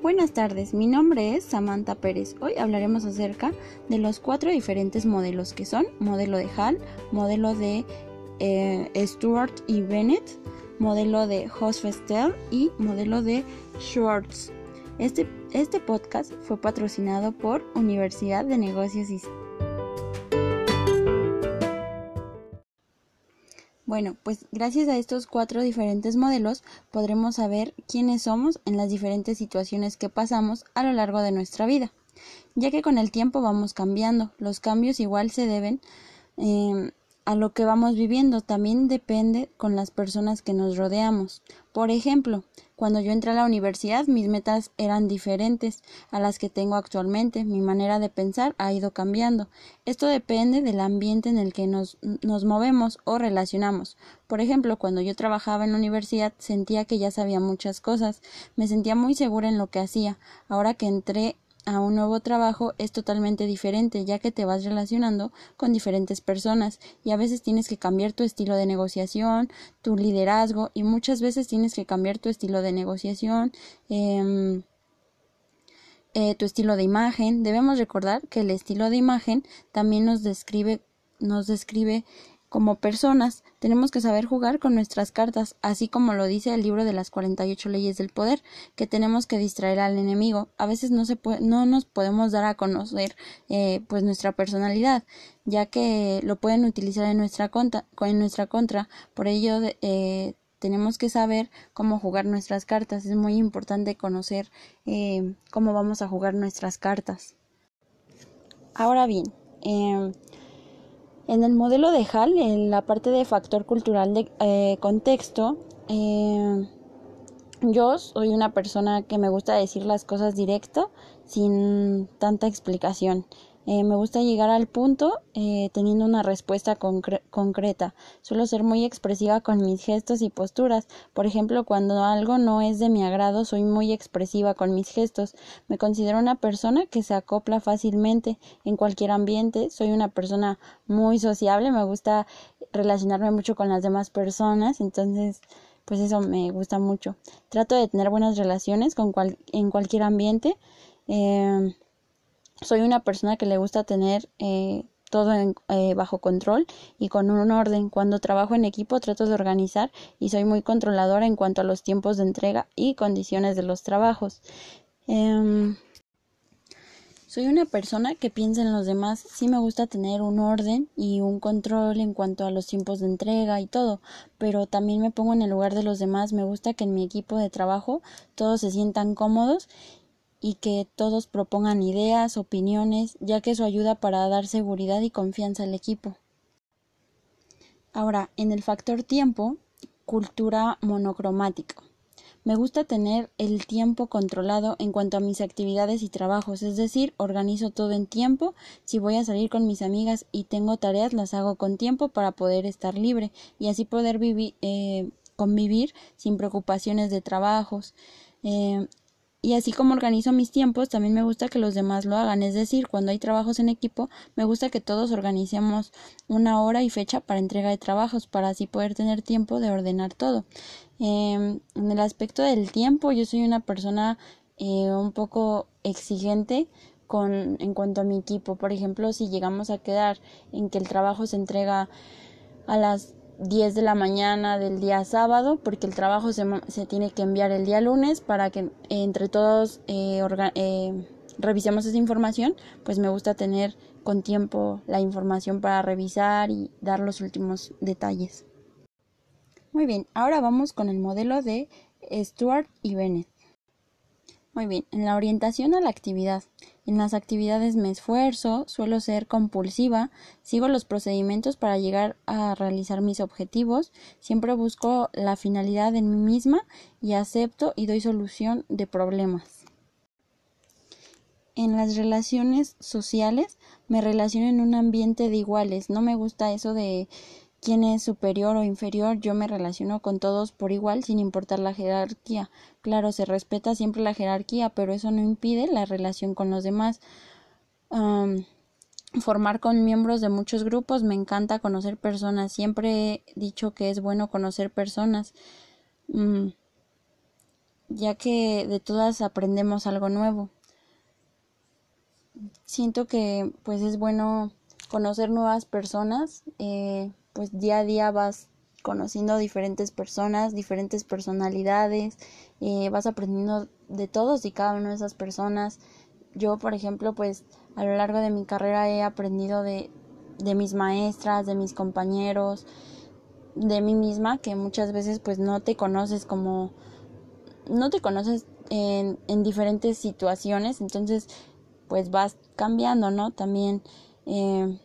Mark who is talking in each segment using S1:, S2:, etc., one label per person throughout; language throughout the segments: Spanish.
S1: Buenas tardes, mi nombre es Samantha Pérez. Hoy hablaremos acerca de los cuatro diferentes modelos que son modelo de Hall, modelo de eh, Stuart y Bennett, modelo de Hosfestel y modelo de Schwartz. Este, este podcast fue patrocinado por Universidad de Negocios y Bueno, pues gracias a estos cuatro diferentes modelos podremos saber quiénes somos en las diferentes situaciones que pasamos a lo largo de nuestra vida, ya que con el tiempo vamos cambiando. Los cambios igual se deben eh, a lo que vamos viviendo también depende con las personas que nos rodeamos. Por ejemplo, cuando yo entré a la universidad mis metas eran diferentes a las que tengo actualmente, mi manera de pensar ha ido cambiando. Esto depende del ambiente en el que nos, nos movemos o relacionamos. Por ejemplo, cuando yo trabajaba en la universidad sentía que ya sabía muchas cosas, me sentía muy segura en lo que hacía. Ahora que entré a un nuevo trabajo es totalmente diferente, ya que te vas relacionando con diferentes personas y a veces tienes que cambiar tu estilo de negociación, tu liderazgo y muchas veces tienes que cambiar tu estilo de negociación, em, eh, tu estilo de imagen. Debemos recordar que el estilo de imagen también nos describe, nos describe como personas tenemos que saber jugar con nuestras cartas, así como lo dice el libro de las 48 leyes del poder, que tenemos que distraer al enemigo. A veces no, se no nos podemos dar a conocer eh, pues nuestra personalidad, ya que lo pueden utilizar en nuestra, contra. Por ello eh, tenemos que saber cómo jugar nuestras cartas. Es muy importante conocer eh, cómo vamos a jugar nuestras cartas. Ahora bien, eh, en el modelo de Hall, en la parte de factor cultural de eh, contexto, eh, yo soy una persona que me gusta decir las cosas directo, sin tanta explicación. Eh, me gusta llegar al punto eh, teniendo una respuesta concreta. Suelo ser muy expresiva con mis gestos y posturas. Por ejemplo, cuando algo no es de mi agrado, soy muy expresiva con mis gestos. Me considero una persona que se acopla fácilmente en cualquier ambiente. Soy una persona muy sociable. Me gusta relacionarme mucho con las demás personas. Entonces, pues eso me gusta mucho. Trato de tener buenas relaciones con en cualquier ambiente. Eh, soy una persona que le gusta tener eh, todo eh, bajo control y con un orden. Cuando trabajo en equipo trato de organizar y soy muy controladora en cuanto a los tiempos de entrega y condiciones de los trabajos. Em, soy una persona que piensa en los demás. Sí me gusta tener un orden y un control en cuanto a los tiempos de entrega y todo, pero también me pongo en el lugar de los demás. Me gusta que en mi equipo de trabajo todos se sientan cómodos y que todos propongan ideas, opiniones, ya que eso ayuda para dar seguridad y confianza al equipo. Ahora, en el factor tiempo, cultura monocromática. Me gusta tener el tiempo controlado en cuanto a mis actividades y trabajos, es decir, organizo todo en tiempo. Si voy a salir con mis amigas y tengo tareas, las hago con tiempo para poder estar libre y así poder vivir, eh, convivir sin preocupaciones de trabajos. Eh, y así como organizo mis tiempos, también me gusta que los demás lo hagan. Es decir, cuando hay trabajos en equipo, me gusta que todos organicemos una hora y fecha para entrega de trabajos, para así poder tener tiempo de ordenar todo. Em, en el aspecto del tiempo, yo soy una persona eh, un poco exigente con en cuanto a mi equipo. Por ejemplo, si llegamos a quedar en que el trabajo se entrega a las 10 de la mañana del día sábado porque el trabajo se, se tiene que enviar el día lunes para que entre todos eh, eh, revisemos esa información pues me gusta tener con tiempo la información para revisar y dar los últimos detalles muy bien ahora vamos con el modelo de Stuart y Bennett muy bien, en la orientación a la actividad. En las actividades me esfuerzo, suelo ser compulsiva, sigo los procedimientos para llegar a realizar mis objetivos, siempre busco la finalidad en mí misma y acepto y doy solución de problemas. En las relaciones sociales me relaciono en un ambiente de iguales, no me gusta eso de quién es superior o inferior, yo me relaciono con todos por igual sin importar la jerarquía. Claro, se respeta siempre la jerarquía, pero eso no impide la relación con los demás. formar con miembros de muchos grupos, me encanta conocer personas, siempre he dicho que es bueno conocer personas. Mm, ya que de todas aprendemos algo nuevo. Siento que pues es bueno conocer nuevas personas, eh, pues día a día vas conociendo diferentes personas, diferentes personalidades, eh, vas aprendiendo de todos y cada una de esas personas. Yo, por ejemplo, pues a lo largo de mi carrera he aprendido de, de mis maestras, de mis compañeros, de mí misma, que muchas veces pues no te conoces como, no te conoces en, en diferentes situaciones, entonces pues vas cambiando, ¿no? También eh,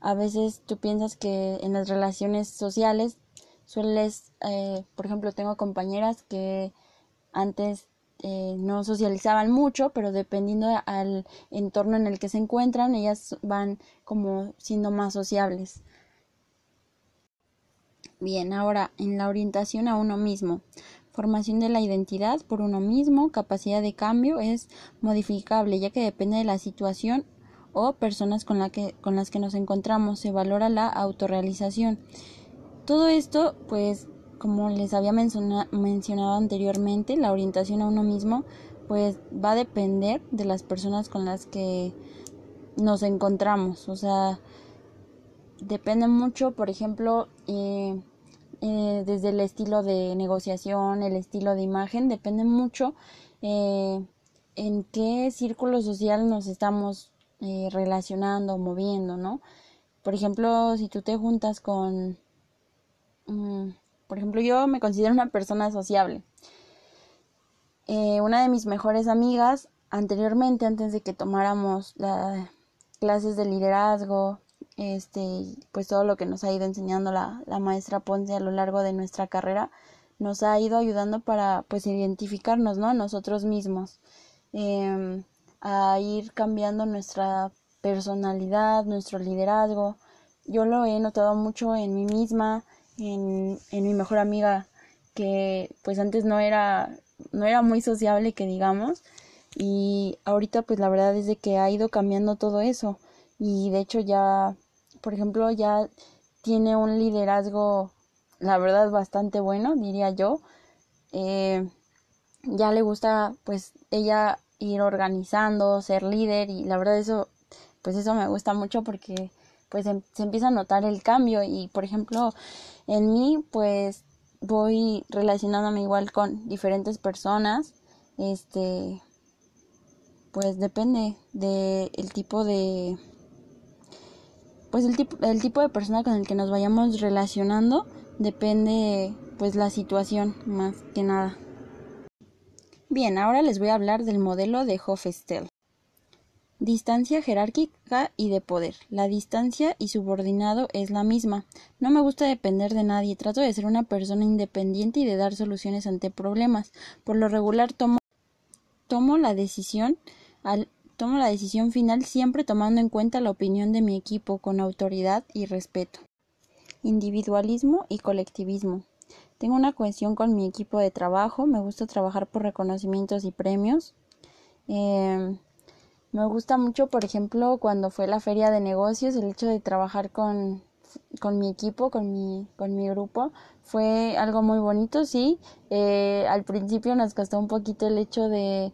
S1: a veces tú piensas que en las relaciones sociales sueles, eh, por ejemplo, tengo compañeras que antes eh, no socializaban mucho, pero dependiendo al entorno en el que se encuentran, ellas van como siendo más sociables. Bien, ahora en la orientación a uno mismo. Formación de la identidad por uno mismo, capacidad de cambio es modificable ya que depende de la situación o personas con, la que, con las que nos encontramos. Se valora la autorrealización. Todo esto, pues, como les había mencionado anteriormente, la orientación a uno mismo, pues va a depender de las personas con las que nos encontramos. O sea, depende mucho, por ejemplo, eh, eh, desde el estilo de negociación, el estilo de imagen, depende mucho eh, en qué círculo social nos estamos eh, relacionando, moviendo, ¿no? Por ejemplo, si tú te juntas con, mm, por ejemplo, yo me considero una persona sociable. Eh, una de mis mejores amigas, anteriormente, antes de que tomáramos las clases de liderazgo, este, pues todo lo que nos ha ido enseñando la, la maestra Ponce a lo largo de nuestra carrera, nos ha ido ayudando para, pues, identificarnos, ¿no? Nosotros mismos. Eh, a ir cambiando nuestra personalidad, nuestro liderazgo. Yo lo he notado mucho en mí misma, en, en mi mejor amiga, que pues antes no era, no era muy sociable, que digamos, y ahorita pues la verdad es de que ha ido cambiando todo eso y de hecho ya, por ejemplo, ya tiene un liderazgo, la verdad, bastante bueno, diría yo. Eh, ya le gusta, pues ella ir organizando, ser líder y la verdad eso, pues eso me gusta mucho porque pues em, se, empieza a notar el cambio y por ejemplo en mí pues voy relacionándome igual con diferentes personas, este pues depende de el tipo de pues el tipo el tipo de persona con el que nos vayamos relacionando depende pues la situación más que nada. Bien, ahora les voy a hablar del modelo de Hofstede. Distancia jerárquica y de poder. La distancia y subordinado es la misma. No me gusta depender de nadie, trato de ser una persona independiente y de dar soluciones ante problemas. Por lo regular tomo, tomo la decisión al, tomo la decisión final siempre tomando en cuenta la opinión de mi equipo con autoridad y respeto. Individualismo y colectivismo. Tengo una cohesión con mi equipo de trabajo, me gusta trabajar por reconocimientos y premios. Em, me gusta mucho, por ejemplo, cuando fue la feria de negocios, el hecho de trabajar con, con mi equipo, con mi, con mi grupo, fue algo muy bonito, sí. Eh, al principio nos costó un poquito el hecho de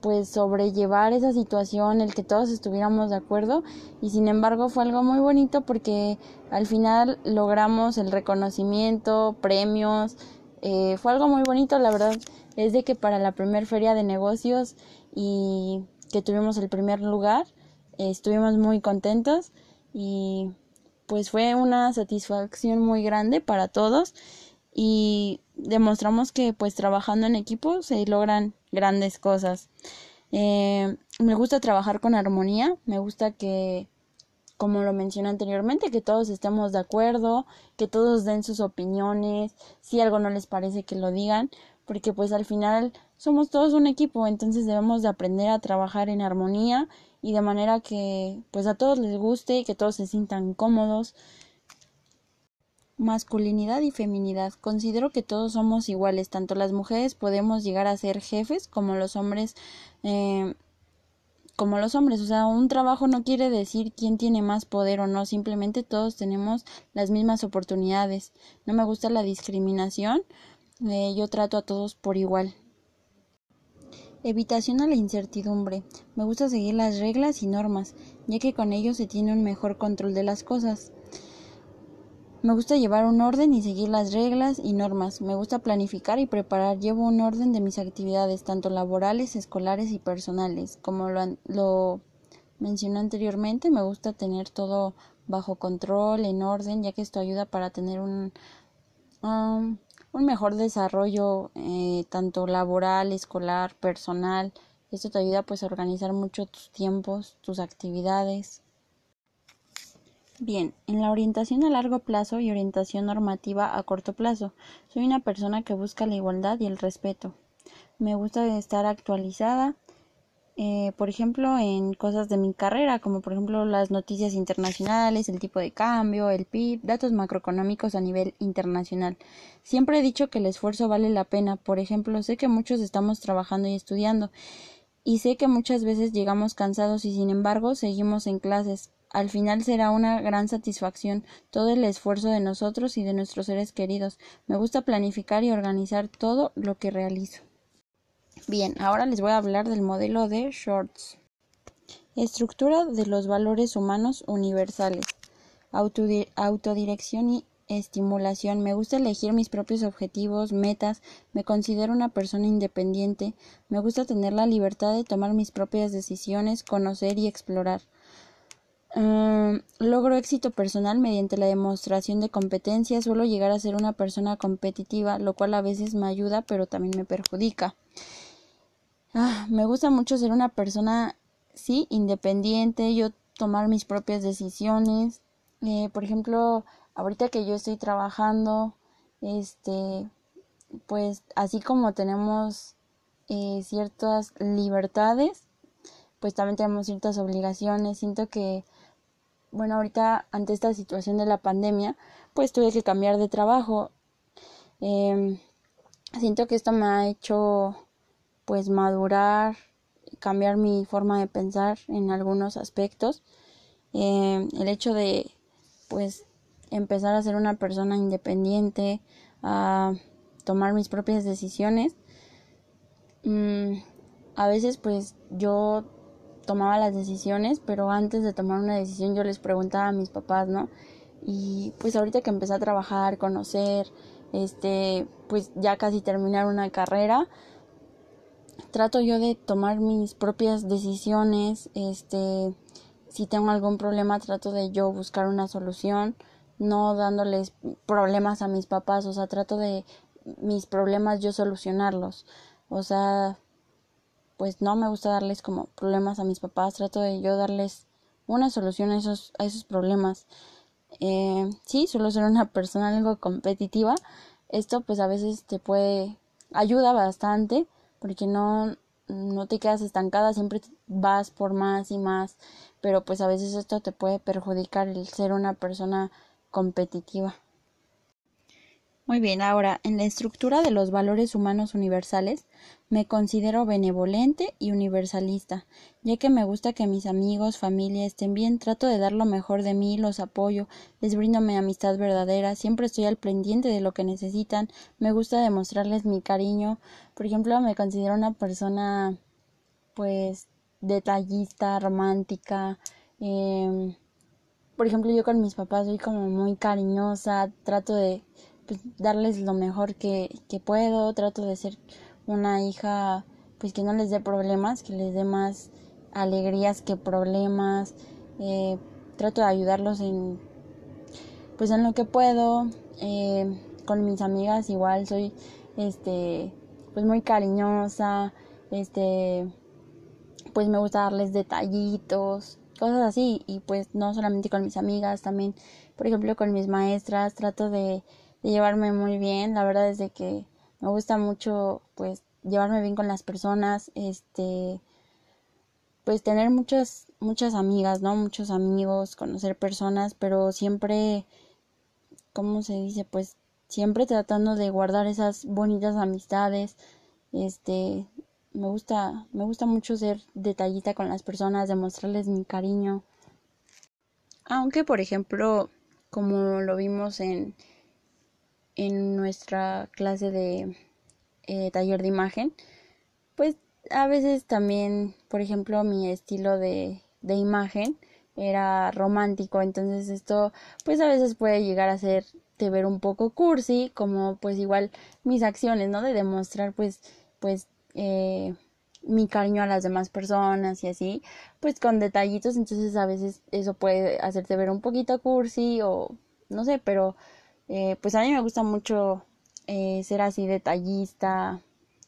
S1: pues sobrellevar esa situación, el que todos estuviéramos de acuerdo. Y sin embargo fue algo muy bonito porque al final logramos el reconocimiento, premios, eh, fue algo muy bonito, la verdad. Es de que para la primer feria de negocios y que tuvimos el primer lugar, estuvimos muy contentos y pues fue una satisfacción muy grande para todos. Y demostramos que pues trabajando en equipo se logran grandes cosas. Eh, me gusta trabajar con armonía, me gusta que, como lo mencioné anteriormente, que todos estemos de acuerdo, que todos den sus opiniones, si algo no les parece que lo digan, porque pues al final somos todos un equipo, entonces debemos de aprender a trabajar en armonía y de manera que pues a todos les guste y que todos se sientan cómodos. Masculinidad y feminidad. Considero que todos somos iguales, tanto las mujeres podemos llegar a ser jefes como los hombres eh, como los hombres, o sea, un trabajo no quiere decir quién tiene más poder o no, simplemente todos tenemos las mismas oportunidades. No me gusta la discriminación, eh, yo trato a todos por igual. Evitación a la incertidumbre. Me gusta seguir las reglas y normas, ya que con ello se tiene un mejor control de las cosas. Me gusta llevar un orden y seguir las reglas y normas. Me gusta planificar y preparar. Llevo un orden de mis actividades, tanto laborales, escolares y personales. Como lo, lo mencioné anteriormente, me gusta tener todo bajo control, en orden, ya que esto ayuda para tener un, um, un mejor desarrollo eh, tanto laboral, escolar, personal. Esto te ayuda pues a organizar mucho tus tiempos, tus actividades. Bien, en la orientación a largo plazo y orientación normativa a corto plazo, soy una persona que busca la igualdad y el respeto. Me gusta estar actualizada, eh, por ejemplo, en cosas de mi carrera, como por ejemplo las noticias internacionales, el tipo de cambio, el PIB, datos macroeconómicos a nivel internacional. Siempre he dicho que el esfuerzo vale la pena. Por ejemplo, sé que muchos estamos trabajando y estudiando, y sé que muchas veces llegamos cansados y sin embargo seguimos en clases. Al final será una gran satisfacción todo el esfuerzo de nosotros y de nuestros seres queridos. Me gusta planificar y organizar todo lo que realizo. Bien, ahora les voy a hablar del modelo de Shorts. Estructura de los valores humanos universales. autodirección y estimulación. Me gusta elegir mis propios objetivos, metas. Me considero una persona independiente. Me gusta tener la libertad de tomar mis propias decisiones, conocer y explorar. Mm, logro éxito personal mediante la demostración de competencia. Suelo llegar a ser una persona competitiva, lo cual a veces me ayuda, pero también me perjudica. Ah, me gusta mucho ser una persona, sí, independiente, yo tomar mis propias decisiones. Eh, por ejemplo, ahorita que yo estoy trabajando, este, pues así como tenemos eh, ciertas libertades, pues también tenemos ciertas obligaciones. Siento que, bueno, ahorita ante esta situación de la pandemia, pues tuve que cambiar de trabajo. Em, siento que esto me ha hecho pues madurar, cambiar mi forma de pensar en algunos aspectos. Eh, el hecho de pues empezar a ser una persona independiente, a tomar mis propias decisiones. Mm, a veces pues yo tomaba las decisiones, pero antes de tomar una decisión yo les preguntaba a mis papás, ¿no? Y pues ahorita que empecé a trabajar, conocer, este, pues ya casi terminar una carrera, trato yo de tomar mis propias decisiones, este, si tengo algún problema trato de yo buscar una solución, no dándoles problemas a mis papás, o sea, trato de mis problemas yo solucionarlos, o sea, pues no me gusta darles como problemas a mis papás, trato de yo darles una solución a esos, a esos problemas. Eh, sí, suelo ser una persona algo competitiva, esto pues a veces te puede ayuda bastante porque no, no te quedas estancada, siempre vas por más y más, pero pues a veces esto te puede perjudicar el ser una persona competitiva. Muy bien, ahora en la estructura de los valores humanos universales me considero benevolente y universalista, ya que me gusta que mis amigos, familia estén bien, trato de dar lo mejor de mí, los apoyo, les brindo mi amistad verdadera, siempre estoy al pendiente de lo que necesitan, me gusta demostrarles mi cariño, por ejemplo, me considero una persona pues detallista, romántica, eh, por ejemplo, yo con mis papás soy como muy cariñosa, trato de pues, darles lo mejor que, que puedo, trato de ser una hija pues que no les dé problemas, que les dé más alegrías que problemas, eh, trato de ayudarlos en pues en lo que puedo, eh, con mis amigas igual soy este pues muy cariñosa, este pues me gusta darles detallitos, cosas así. Y pues no solamente con mis amigas, también por ejemplo con mis maestras. Trato de llevarme muy bien. La verdad es de que me gusta mucho pues llevarme bien con las personas, este pues tener muchas muchas amigas, ¿no? Muchos amigos, conocer personas, pero siempre ¿cómo se dice? Pues siempre tratando de guardar esas bonitas amistades. Este me gusta me gusta mucho ser detallita con las personas, demostrarles mi cariño. Aunque, por ejemplo, como lo vimos en en nuestra clase de eh, taller de imagen, pues a veces también, por ejemplo, mi estilo de, de imagen era romántico, entonces esto pues a veces puede llegar a ser ver un poco cursi, como pues igual mis acciones, ¿no? De demostrar pues pues eh, mi cariño a las demás personas y así, pues con detallitos, entonces a veces eso puede hacerte ver un poquito cursi o no sé, pero eh, pues a mí me gusta mucho eh, ser así detallista,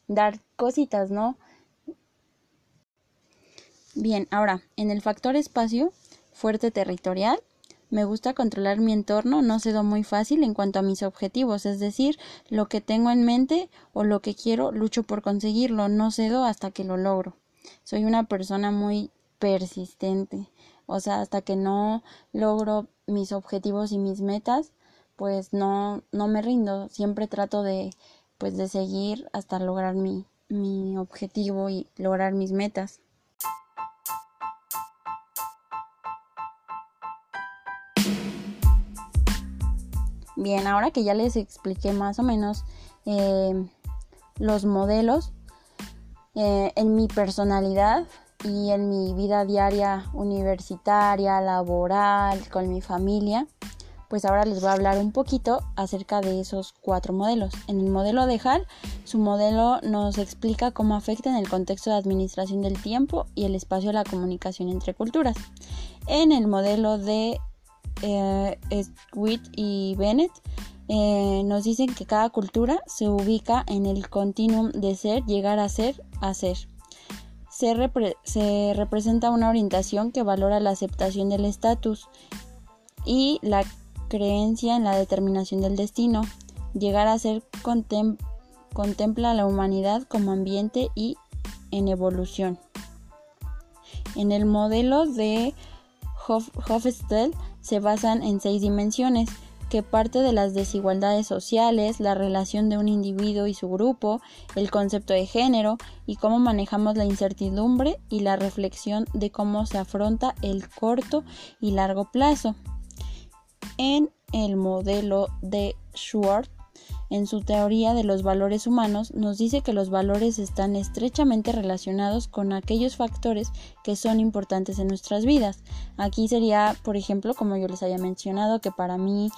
S1: dar cositas, ¿no? Bien, ahora, en el factor espacio, fuerte territorial, me gusta controlar mi entorno, no cedo muy fácil en cuanto a mis objetivos, es decir, lo que tengo en mente o lo que quiero, lucho por conseguirlo, no cedo hasta que lo logro. Soy una persona muy persistente, o sea, hasta que no logro mis objetivos y mis metas, pues no no me rindo, siempre trato de pues de seguir hasta lograr mi mi objetivo y lograr mis metas. Bien, ahora que ya les expliqué más o menos eh, los modelos eh, en mi personalidad y en mi vida diaria universitaria, laboral, con mi familia, pues ahora les voy a hablar un poquito acerca de esos cuatro modelos. En el modelo de Hall, su modelo nos explica cómo afecta en el contexto de administración del tiempo y el espacio de la comunicación entre culturas. En el modelo de eh, y Bennett eh, nos dicen que cada cultura se ubica en el continuum de ser, llegar a ser, hacer. Se, se representa una orientación que valora la aceptación del estatus y la creencia en la determinación del destino. Llegar a ser contempla a la humanidad como ambiente y en evolución. En el modelo de Hofstede se basan en seis dimensiones, que parte de las desigualdades sociales, la relación de un individuo y su grupo, el concepto de género y cómo manejamos la incertidumbre y la reflexión de cómo se afronta el corto y largo plazo. En el modelo de Schwartz en su teoría de los valores humanos, nos dice que los valores están estrechamente relacionados con aquellos factores que son importantes en nuestras vidas. Aquí sería, por ejemplo, como yo les había mencionado, que para mí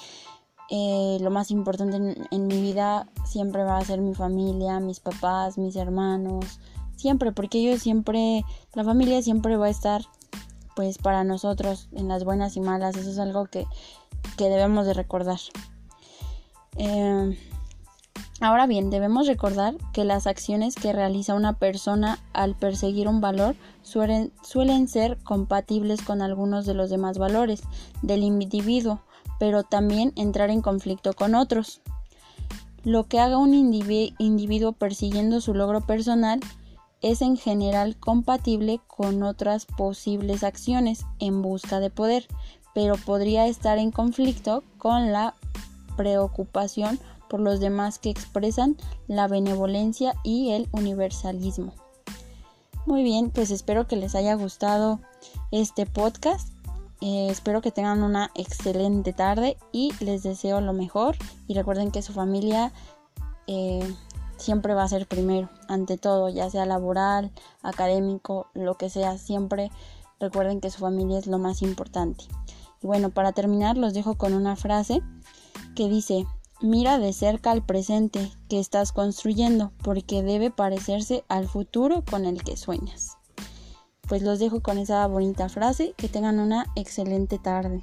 S1: eh, lo más importante en, en, mi vida siempre va a ser mi familia, mis papás, mis hermanos, siempre, porque ellos siempre, la familia siempre va a estar pues para nosotros en las buenas y malas, eso es algo que, que debemos de recordar. Eh, Ahora bien, debemos recordar que las acciones que realiza una persona al perseguir un valor suelen, ser compatibles con algunos de los demás valores del individuo, pero también entrar en conflicto con otros. Lo que haga un individuo persiguiendo su logro personal es en general compatible con otras posibles acciones en busca de poder, pero podría estar en conflicto con la preocupación por los demás que expresan la benevolencia y el universalismo. Muy bien, pues espero que les haya gustado este podcast. Eh, espero que tengan una excelente tarde y les deseo lo mejor. Y recuerden que su familia eh, siempre va a ser primero, ante todo, ya sea laboral, académico, lo que sea, siempre recuerden que su familia es lo más importante. Y bueno, para terminar, los dejo con una frase que dice, Mira de cerca al presente que estás construyendo porque debe parecerse al futuro con el que sueñas. Pues los dejo con esa bonita frase, que tengan una excelente tarde.